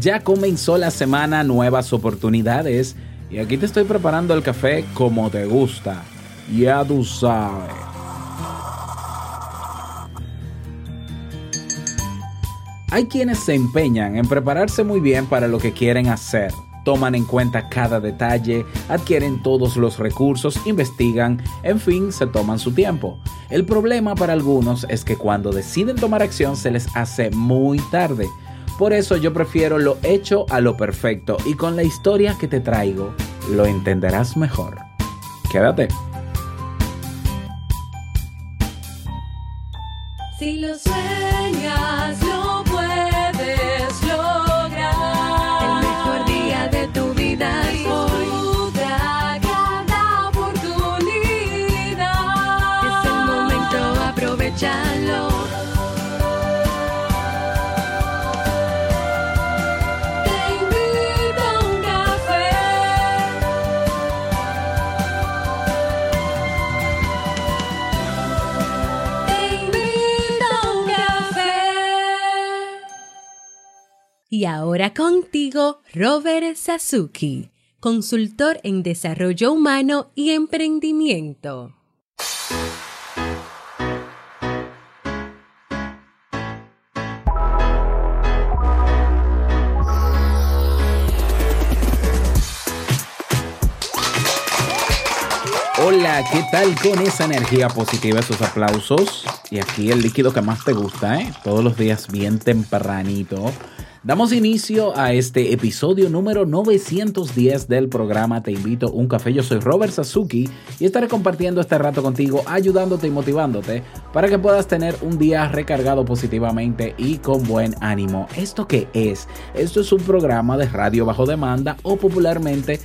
Ya comenzó la semana, nuevas oportunidades. Y aquí te estoy preparando el café como te gusta. Ya tú sabes. Hay quienes se empeñan en prepararse muy bien para lo que quieren hacer. Toman en cuenta cada detalle, adquieren todos los recursos, investigan, en fin, se toman su tiempo. El problema para algunos es que cuando deciden tomar acción se les hace muy tarde. Por eso yo prefiero lo hecho a lo perfecto y con la historia que te traigo lo entenderás mejor. Quédate. Si lo sueñas, Y ahora contigo, Robert Sasuki, consultor en desarrollo humano y emprendimiento. Hola, ¿qué tal con esa energía positiva, esos aplausos? Y aquí el líquido que más te gusta, ¿eh? Todos los días bien tempranito. Damos inicio a este episodio número 910 del programa Te invito a un café. Yo soy Robert Sasuki y estaré compartiendo este rato contigo, ayudándote y motivándote para que puedas tener un día recargado positivamente y con buen ánimo. ¿Esto qué es? Esto es un programa de radio bajo demanda o popularmente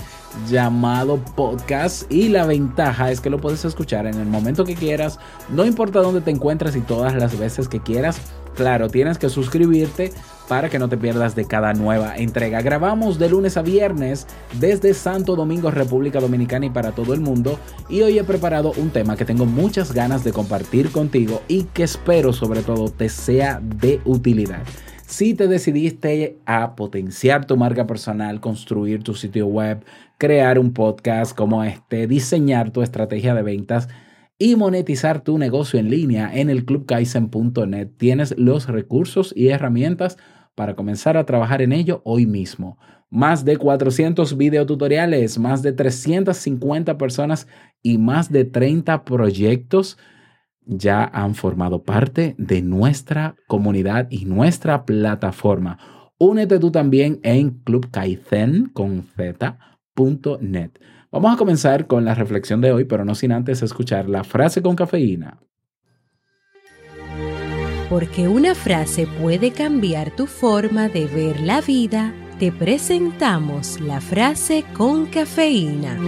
llamado podcast y la ventaja es que lo puedes escuchar en el momento que quieras, no importa dónde te encuentres y todas las veces que quieras. Claro, tienes que suscribirte para que no te pierdas de cada nueva entrega. Grabamos de lunes a viernes desde Santo Domingo, República Dominicana y para todo el mundo. Y hoy he preparado un tema que tengo muchas ganas de compartir contigo y que espero sobre todo te sea de utilidad. Si te decidiste a potenciar tu marca personal, construir tu sitio web, crear un podcast como este, diseñar tu estrategia de ventas, y monetizar tu negocio en línea en el clubkaizen.net. Tienes los recursos y herramientas para comenzar a trabajar en ello hoy mismo. Más de 400 videotutoriales, más de 350 personas y más de 30 proyectos ya han formado parte de nuestra comunidad y nuestra plataforma. Únete tú también en clubkaizen con z.net. Vamos a comenzar con la reflexión de hoy, pero no sin antes escuchar la frase con cafeína. Porque una frase puede cambiar tu forma de ver la vida, te presentamos la frase con cafeína.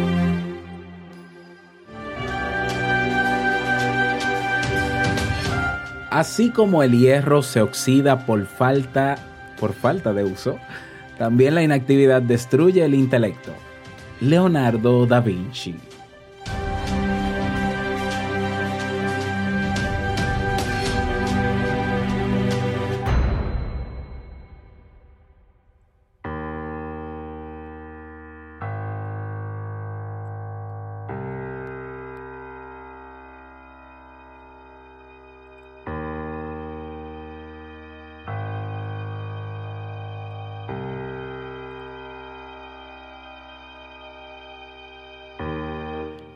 Así como el hierro se oxida por falta, por falta de uso, también la inactividad destruye el intelecto. Leonardo da Vinci.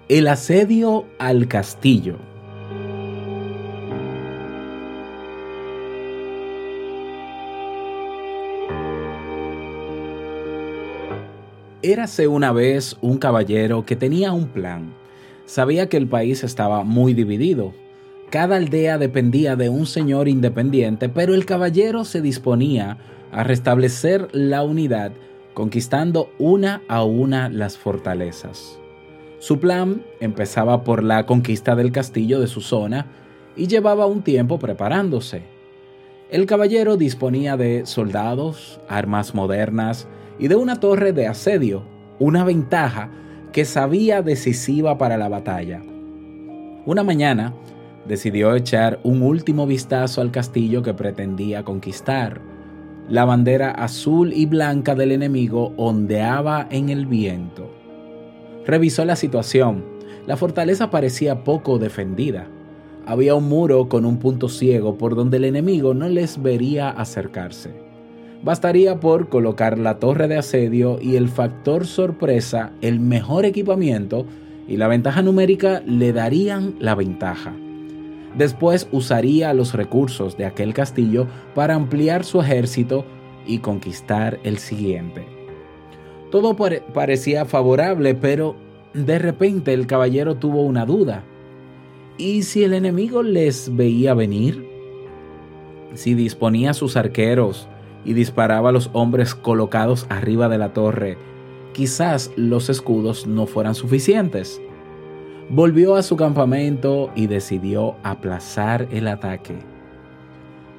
El asedio al castillo. Érase una vez un caballero que tenía un plan. Sabía que el país estaba muy dividido. Cada aldea dependía de un señor independiente, pero el caballero se disponía a restablecer la unidad, conquistando una a una las fortalezas. Su plan empezaba por la conquista del castillo de su zona y llevaba un tiempo preparándose. El caballero disponía de soldados, armas modernas y de una torre de asedio, una ventaja que sabía decisiva para la batalla. Una mañana decidió echar un último vistazo al castillo que pretendía conquistar. La bandera azul y blanca del enemigo ondeaba en el viento. Revisó la situación. La fortaleza parecía poco defendida. Había un muro con un punto ciego por donde el enemigo no les vería acercarse. Bastaría por colocar la torre de asedio y el factor sorpresa, el mejor equipamiento y la ventaja numérica le darían la ventaja. Después usaría los recursos de aquel castillo para ampliar su ejército y conquistar el siguiente. Todo pare- parecía favorable, pero de repente el caballero tuvo una duda. ¿Y si el enemigo les veía venir? Si disponía sus arqueros y disparaba a los hombres colocados arriba de la torre, quizás los escudos no fueran suficientes. Volvió a su campamento y decidió aplazar el ataque.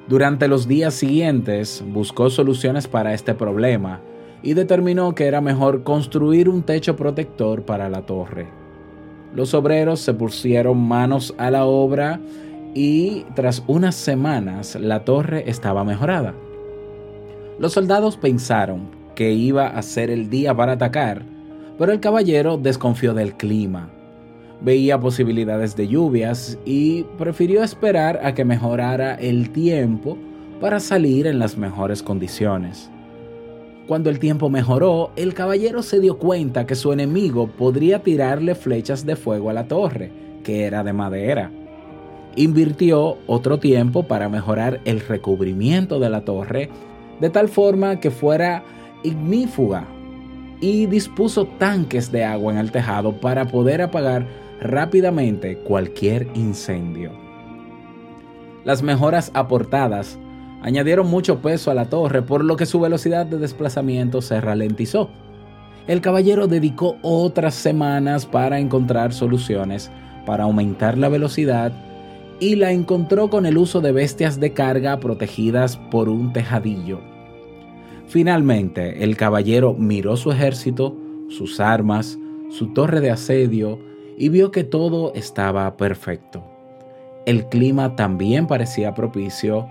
Durante los días siguientes buscó soluciones para este problema y determinó que era mejor construir un techo protector para la torre. Los obreros se pusieron manos a la obra y tras unas semanas la torre estaba mejorada. Los soldados pensaron que iba a ser el día para atacar, pero el caballero desconfió del clima. Veía posibilidades de lluvias y prefirió esperar a que mejorara el tiempo para salir en las mejores condiciones. Cuando el tiempo mejoró, el caballero se dio cuenta que su enemigo podría tirarle flechas de fuego a la torre, que era de madera. Invirtió otro tiempo para mejorar el recubrimiento de la torre de tal forma que fuera ignífuga y dispuso tanques de agua en el tejado para poder apagar rápidamente cualquier incendio. Las mejoras aportadas añadieron mucho peso a la torre, por lo que su velocidad de desplazamiento se ralentizó. El caballero dedicó otras semanas para encontrar soluciones para aumentar la velocidad y la encontró con el uso de bestias de carga protegidas por un tejadillo. Finalmente, el caballero miró su ejército, sus armas, su torre de asedio y vio que todo estaba perfecto. El clima también parecía propicio.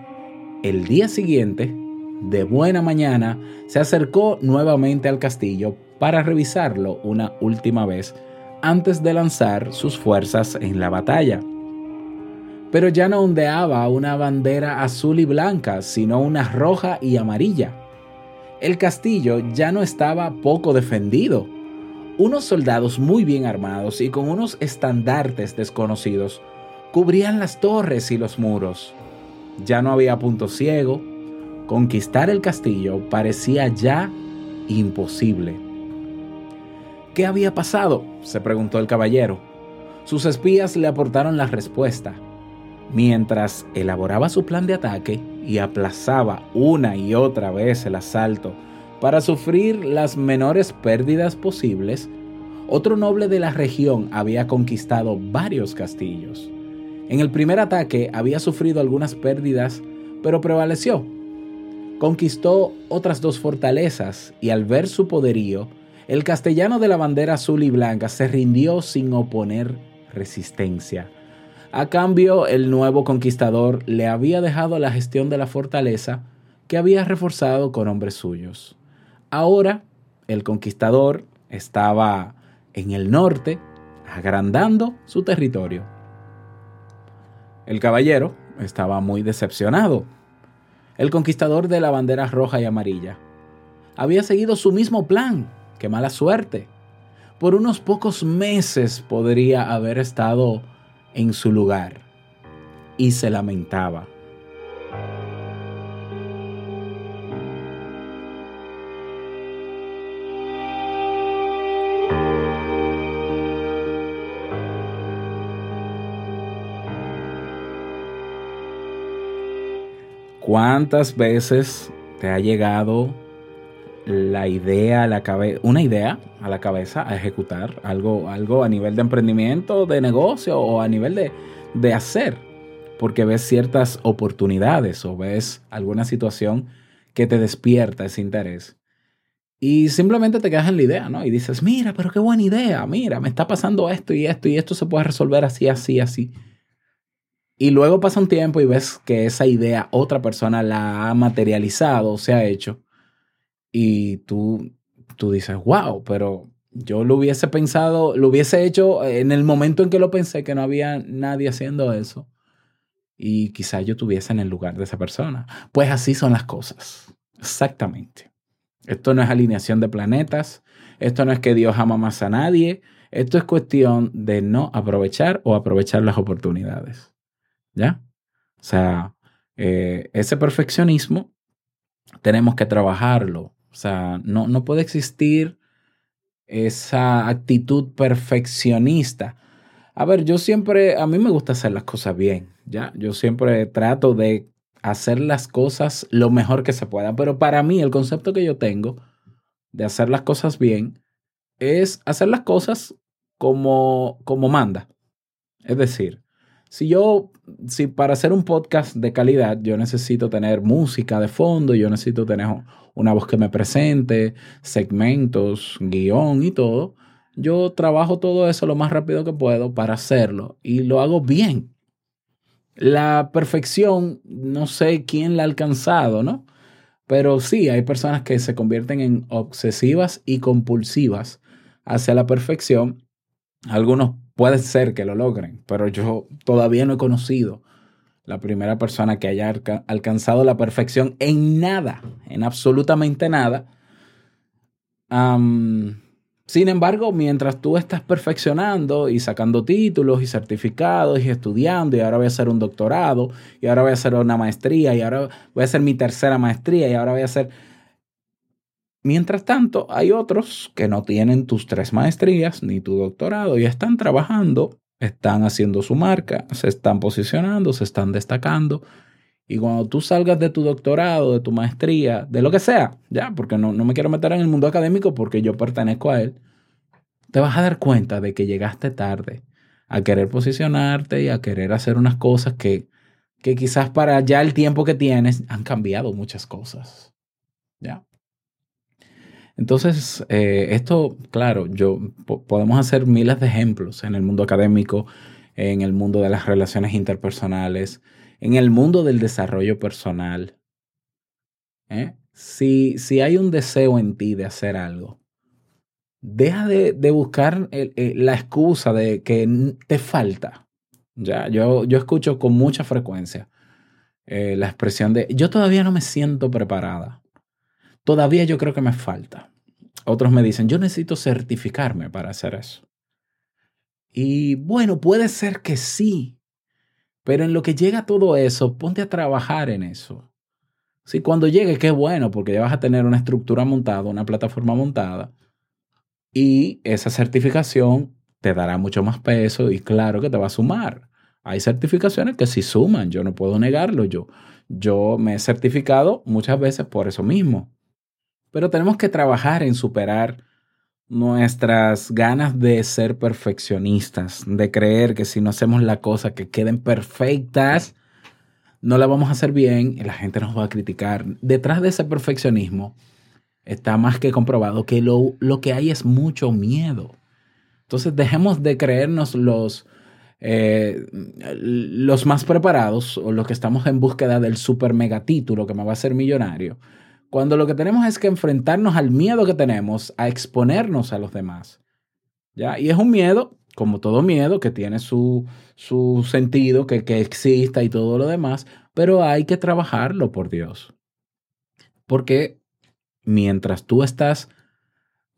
El día siguiente, de buena mañana, se acercó nuevamente al castillo para revisarlo una última vez antes de lanzar sus fuerzas en la batalla. Pero ya no ondeaba una bandera azul y blanca, sino una roja y amarilla. El castillo ya no estaba poco defendido. Unos soldados muy bien armados y con unos estandartes desconocidos cubrían las torres y los muros. Ya no había punto ciego. Conquistar el castillo parecía ya imposible. ¿Qué había pasado? se preguntó el caballero. Sus espías le aportaron la respuesta. Mientras elaboraba su plan de ataque y aplazaba una y otra vez el asalto para sufrir las menores pérdidas posibles, otro noble de la región había conquistado varios castillos. En el primer ataque había sufrido algunas pérdidas, pero prevaleció. Conquistó otras dos fortalezas y al ver su poderío, el castellano de la bandera azul y blanca se rindió sin oponer resistencia. A cambio, el nuevo conquistador le había dejado la gestión de la fortaleza que había reforzado con hombres suyos. Ahora, el conquistador estaba en el norte, agrandando su territorio. El caballero estaba muy decepcionado. El conquistador de la bandera roja y amarilla había seguido su mismo plan. ¡Qué mala suerte! Por unos pocos meses podría haber estado en su lugar y se lamentaba. ¿Cuántas veces te ha llegado la idea a la cabeza, una idea a la cabeza a ejecutar algo, algo a nivel de emprendimiento, de negocio o a nivel de, de hacer? Porque ves ciertas oportunidades o ves alguna situación que te despierta ese interés. Y simplemente te quedas en la idea, ¿no? Y dices, mira, pero qué buena idea, mira, me está pasando esto y esto y esto se puede resolver así, así, así. Y luego pasa un tiempo y ves que esa idea otra persona la ha materializado, se ha hecho. Y tú, tú dices, wow, pero yo lo hubiese pensado, lo hubiese hecho en el momento en que lo pensé, que no había nadie haciendo eso. Y quizás yo estuviese en el lugar de esa persona. Pues así son las cosas. Exactamente. Esto no es alineación de planetas. Esto no es que Dios ama más a nadie. Esto es cuestión de no aprovechar o aprovechar las oportunidades. O sea, eh, ese perfeccionismo tenemos que trabajarlo. O sea, no, no puede existir esa actitud perfeccionista. A ver, yo siempre, a mí me gusta hacer las cosas bien, ¿ya? Yo siempre trato de hacer las cosas lo mejor que se pueda, pero para mí el concepto que yo tengo de hacer las cosas bien es hacer las cosas como, como manda. Es decir, si yo, si para hacer un podcast de calidad, yo necesito tener música de fondo, yo necesito tener una voz que me presente, segmentos, guion y todo, yo trabajo todo eso lo más rápido que puedo para hacerlo y lo hago bien. La perfección, no sé quién la ha alcanzado, ¿no? Pero sí, hay personas que se convierten en obsesivas y compulsivas hacia la perfección. Algunos puede ser que lo logren, pero yo todavía no he conocido la primera persona que haya alcanzado la perfección en nada, en absolutamente nada. sin embargo, mientras tú estás perfeccionando y sacando títulos y certificados y estudiando, y ahora voy a hacer un doctorado, y ahora voy a hacer una maestría, y ahora voy a hacer mi tercera maestría, y ahora voy a hacer... Mientras tanto, hay otros que no tienen tus tres maestrías ni tu doctorado y están trabajando están haciendo su marca, se están posicionando, se están destacando. Y cuando tú salgas de tu doctorado, de tu maestría, de lo que sea, ya, porque no, no me quiero meter en el mundo académico porque yo pertenezco a él, te vas a dar cuenta de que llegaste tarde a querer posicionarte y a querer hacer unas cosas que, que quizás para ya el tiempo que tienes han cambiado muchas cosas. ¿Ya? Entonces, eh, esto, claro, yo podemos hacer miles de ejemplos en el mundo académico, en el mundo de las relaciones interpersonales, en el mundo del desarrollo personal. ¿eh? Si, si, hay un deseo en ti de hacer algo, deja de, buscar la excusa de que te falta. Ya, yo, yo escucho con mucha frecuencia eh, la expresión de yo todavía no me siento preparada. Todavía yo creo que me falta. Otros me dicen, yo necesito certificarme para hacer eso. Y bueno, puede ser que sí, pero en lo que llega todo eso, ponte a trabajar en eso. Si cuando llegue, qué bueno, porque ya vas a tener una estructura montada, una plataforma montada, y esa certificación te dará mucho más peso y claro que te va a sumar. Hay certificaciones que sí suman, yo no puedo negarlo. Yo, yo me he certificado muchas veces por eso mismo. Pero tenemos que trabajar en superar nuestras ganas de ser perfeccionistas, de creer que si no hacemos la cosa que queden perfectas, no la vamos a hacer bien y la gente nos va a criticar. Detrás de ese perfeccionismo está más que comprobado que lo, lo que hay es mucho miedo. Entonces dejemos de creernos los, eh, los más preparados o los que estamos en búsqueda del super mega título que me va a hacer millonario cuando lo que tenemos es que enfrentarnos al miedo que tenemos a exponernos a los demás. ¿Ya? Y es un miedo, como todo miedo, que tiene su, su sentido, que, que exista y todo lo demás, pero hay que trabajarlo por Dios. Porque mientras tú estás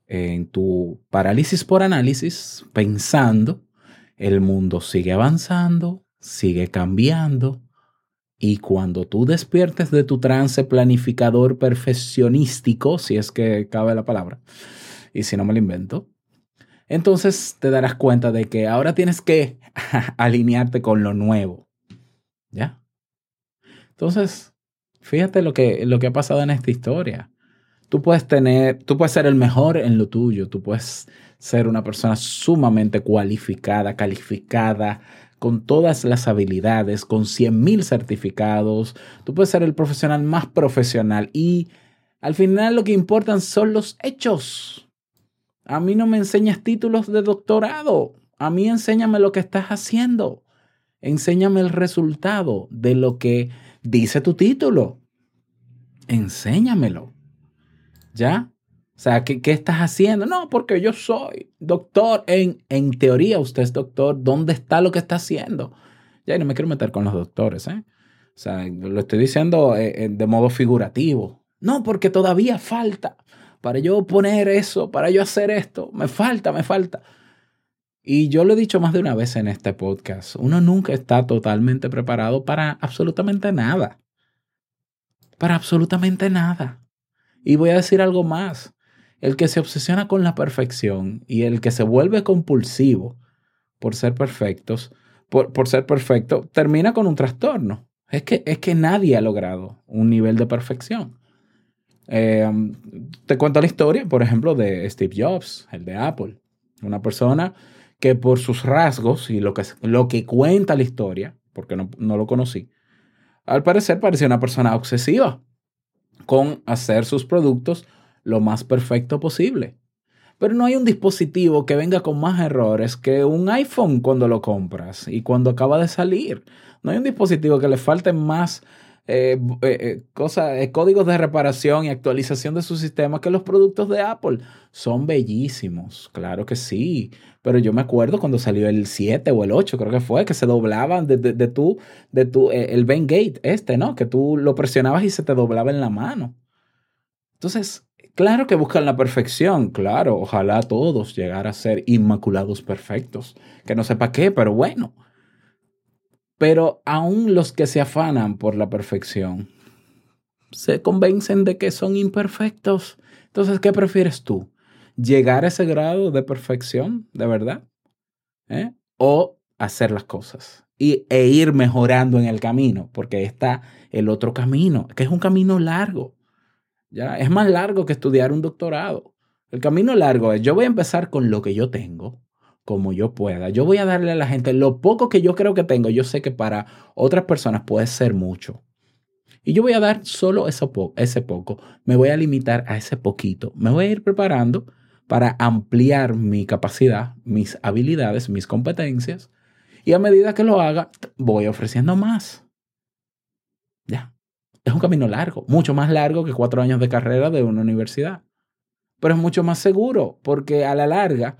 en tu parálisis por análisis, pensando, el mundo sigue avanzando, sigue cambiando, y cuando tú despiertes de tu trance planificador perfeccionístico, si es que cabe la palabra, y si no me lo invento, entonces te darás cuenta de que ahora tienes que alinearte con lo nuevo. ¿Ya? Entonces, fíjate lo que, lo que ha pasado en esta historia. Tú puedes tener, tú puedes ser el mejor en lo tuyo, tú puedes ser una persona sumamente cualificada, calificada, con todas las habilidades, con 100.000 certificados. Tú puedes ser el profesional más profesional y al final lo que importan son los hechos. A mí no me enseñas títulos de doctorado. A mí enséñame lo que estás haciendo. Enséñame el resultado de lo que dice tu título. Enséñamelo. ¿Ya? O sea, ¿qué, qué estás haciendo? No, porque yo soy doctor. En, en teoría, usted es doctor. ¿Dónde está lo que está haciendo? Ya, y no me quiero meter con los doctores, ¿eh? O sea, lo estoy diciendo eh, eh, de modo figurativo. No, porque todavía falta para yo poner eso, para yo hacer esto. Me falta, me falta. Y yo lo he dicho más de una vez en este podcast. Uno nunca está totalmente preparado para absolutamente nada. Para absolutamente nada. Y voy a decir algo más. El que se obsesiona con la perfección y el que se vuelve compulsivo por ser perfectos, por, por ser perfecto, termina con un trastorno. Es que, es que nadie ha logrado un nivel de perfección. Eh, te cuento la historia, por ejemplo, de Steve Jobs, el de Apple. Una persona que por sus rasgos y lo que, lo que cuenta la historia, porque no, no lo conocí, al parecer parecía una persona obsesiva con hacer sus productos lo más perfecto posible. Pero no hay un dispositivo que venga con más errores que un iPhone cuando lo compras y cuando acaba de salir. No hay un dispositivo que le falten más eh, eh, eh, cosas, códigos de reparación y actualización de su sistema que los productos de Apple. Son bellísimos, claro que sí. Pero yo me acuerdo cuando salió el 7 o el 8, creo que fue, que se doblaban de, de, de tu, de el Bengate este, ¿no? Que tú lo presionabas y se te doblaba en la mano. Entonces, claro que buscan la perfección, claro, ojalá todos llegar a ser inmaculados perfectos, que no sepa qué, pero bueno. Pero aún los que se afanan por la perfección se convencen de que son imperfectos. Entonces, ¿qué prefieres tú? ¿Llegar a ese grado de perfección, de verdad? ¿Eh? ¿O hacer las cosas? Y, e ir mejorando en el camino, porque está el otro camino, que es un camino largo. ¿Ya? Es más largo que estudiar un doctorado. El camino largo es, yo voy a empezar con lo que yo tengo, como yo pueda. Yo voy a darle a la gente lo poco que yo creo que tengo. Yo sé que para otras personas puede ser mucho. Y yo voy a dar solo eso po ese poco. Me voy a limitar a ese poquito. Me voy a ir preparando para ampliar mi capacidad, mis habilidades, mis competencias. Y a medida que lo haga, voy ofreciendo más. Ya. Es un camino largo, mucho más largo que cuatro años de carrera de una universidad. Pero es mucho más seguro, porque a la larga,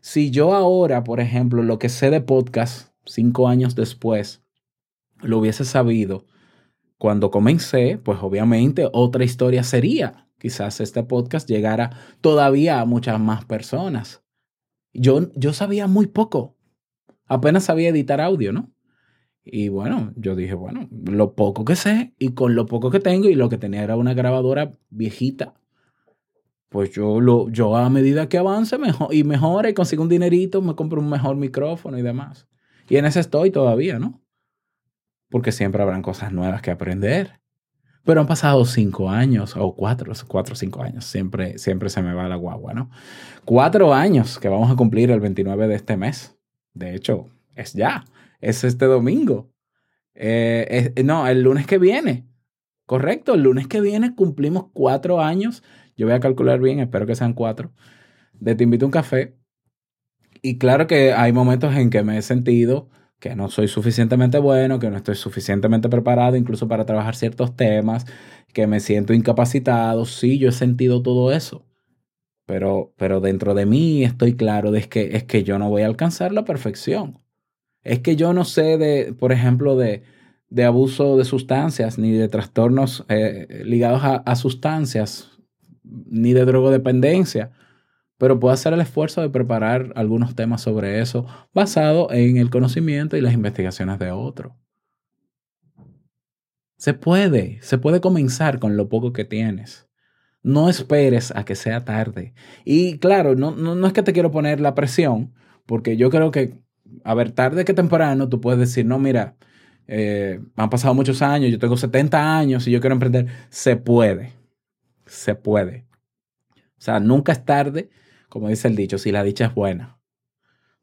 si yo ahora, por ejemplo, lo que sé de podcast, cinco años después, lo hubiese sabido cuando comencé, pues obviamente otra historia sería. Quizás este podcast llegara todavía a muchas más personas. Yo, yo sabía muy poco. Apenas sabía editar audio, ¿no? Y bueno, yo dije, bueno, lo poco que sé y con lo poco que tengo y lo que tenía era una grabadora viejita. Pues yo, lo, yo a medida que avance mejor, y mejore y consigo un dinerito, me compro un mejor micrófono y demás. Y en ese estoy todavía, ¿no? Porque siempre habrán cosas nuevas que aprender. Pero han pasado cinco años, o cuatro, cuatro o cinco años. Siempre, siempre se me va la guagua, ¿no? Cuatro años que vamos a cumplir el 29 de este mes. De hecho, es ya. Es este domingo. Eh, es, no, el lunes que viene. Correcto, el lunes que viene cumplimos cuatro años. Yo voy a calcular bien, espero que sean cuatro. De Te invito a un café. Y claro que hay momentos en que me he sentido que no soy suficientemente bueno, que no estoy suficientemente preparado incluso para trabajar ciertos temas, que me siento incapacitado. Sí, yo he sentido todo eso. Pero, pero dentro de mí estoy claro de que, es que yo no voy a alcanzar la perfección. Es que yo no sé de, por ejemplo, de, de abuso de sustancias, ni de trastornos eh, ligados a, a sustancias, ni de drogodependencia pero puedo hacer el esfuerzo de preparar algunos temas sobre eso basado en el conocimiento y las investigaciones de otro. Se puede, se puede comenzar con lo poco que tienes. No esperes a que sea tarde. Y claro, no, no, no es que te quiero poner la presión, porque yo creo que, a ver, tarde que temprano tú puedes decir, no, mira, eh, han pasado muchos años, yo tengo 70 años y yo quiero emprender. Se puede, se puede. O sea, nunca es tarde como dice el dicho, si la dicha es buena.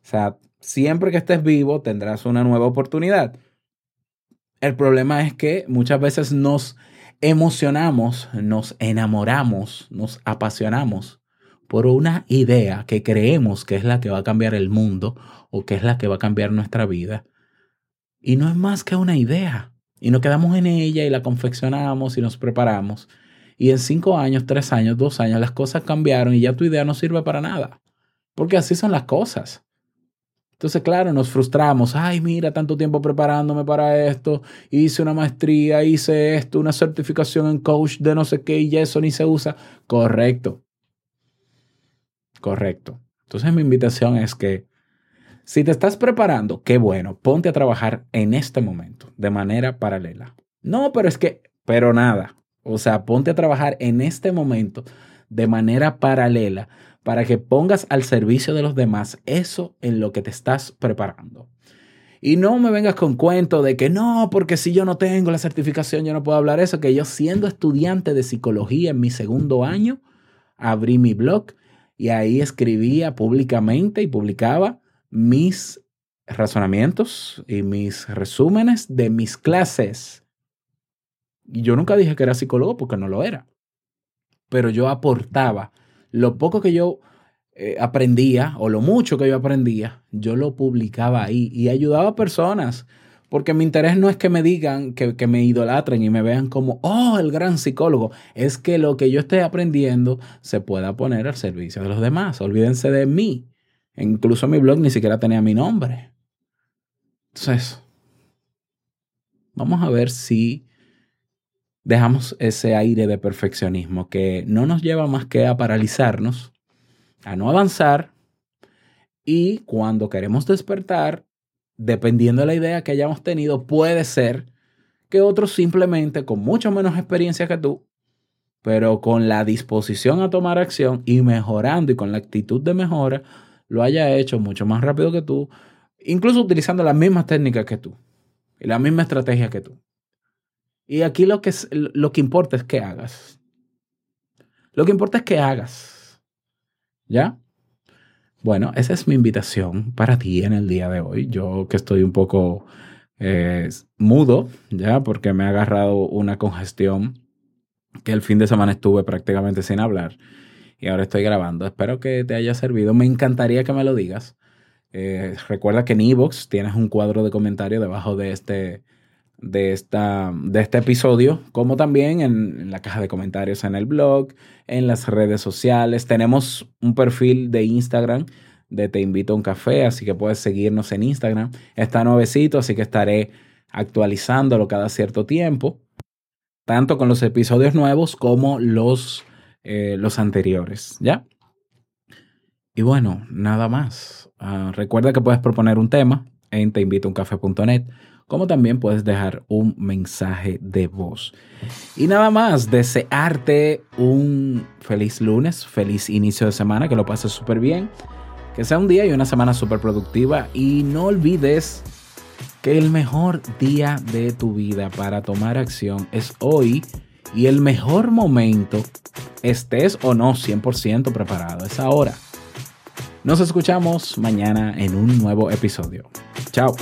O sea, siempre que estés vivo tendrás una nueva oportunidad. El problema es que muchas veces nos emocionamos, nos enamoramos, nos apasionamos por una idea que creemos que es la que va a cambiar el mundo o que es la que va a cambiar nuestra vida. Y no es más que una idea. Y nos quedamos en ella y la confeccionamos y nos preparamos. Y en cinco años, tres años, dos años, las cosas cambiaron y ya tu idea no sirve para nada. Porque así son las cosas. Entonces, claro, nos frustramos. Ay, mira, tanto tiempo preparándome para esto. Hice una maestría, hice esto, una certificación en coach de no sé qué y eso ni se usa. Correcto. Correcto. Entonces, mi invitación es que si te estás preparando, qué bueno, ponte a trabajar en este momento de manera paralela. No, pero es que, pero nada. O sea, ponte a trabajar en este momento de manera paralela para que pongas al servicio de los demás eso en lo que te estás preparando. Y no me vengas con cuento de que no, porque si yo no tengo la certificación, yo no puedo hablar eso, que yo siendo estudiante de psicología en mi segundo año, abrí mi blog y ahí escribía públicamente y publicaba mis razonamientos y mis resúmenes de mis clases. Y yo nunca dije que era psicólogo porque no lo era. Pero yo aportaba lo poco que yo eh, aprendía o lo mucho que yo aprendía, yo lo publicaba ahí y ayudaba a personas. Porque mi interés no es que me digan, que, que me idolatren y me vean como, oh, el gran psicólogo. Es que lo que yo esté aprendiendo se pueda poner al servicio de los demás. Olvídense de mí. Incluso mi blog ni siquiera tenía mi nombre. Entonces, vamos a ver si dejamos ese aire de perfeccionismo que no nos lleva más que a paralizarnos, a no avanzar y cuando queremos despertar, dependiendo de la idea que hayamos tenido, puede ser que otros simplemente con mucho menos experiencia que tú, pero con la disposición a tomar acción y mejorando y con la actitud de mejora, lo haya hecho mucho más rápido que tú, incluso utilizando las mismas técnicas que tú y la misma estrategia que tú. Y aquí lo que, lo que importa es que hagas. Lo que importa es que hagas. ¿Ya? Bueno, esa es mi invitación para ti en el día de hoy. Yo que estoy un poco eh, mudo, ¿ya? Porque me ha agarrado una congestión que el fin de semana estuve prácticamente sin hablar y ahora estoy grabando. Espero que te haya servido. Me encantaría que me lo digas. Eh, recuerda que en Evox tienes un cuadro de comentario debajo de este, de, esta, de este episodio, como también en, en, la caja de comentarios en el blog, en las redes sociales. Tenemos un perfil de Instagram de Te Invito a un Café, así que puedes seguirnos en Instagram. Está nuevecito, así que estaré actualizándolo cada cierto tiempo, tanto con los episodios nuevos como los, eh, los anteriores, ¿ya? Y bueno, nada más. Uh, recuerda que puedes proponer un tema en teinvitouncafé.net como también puedes dejar un mensaje de voz. Y nada más, desearte un feliz lunes, feliz inicio de semana, que lo pases súper bien, que sea un día y una semana súper productiva y no olvides que el mejor día de tu vida para tomar acción es hoy y el mejor momento, estés o no 100% preparado, es ahora. Nos escuchamos mañana en un nuevo episodio. Chao.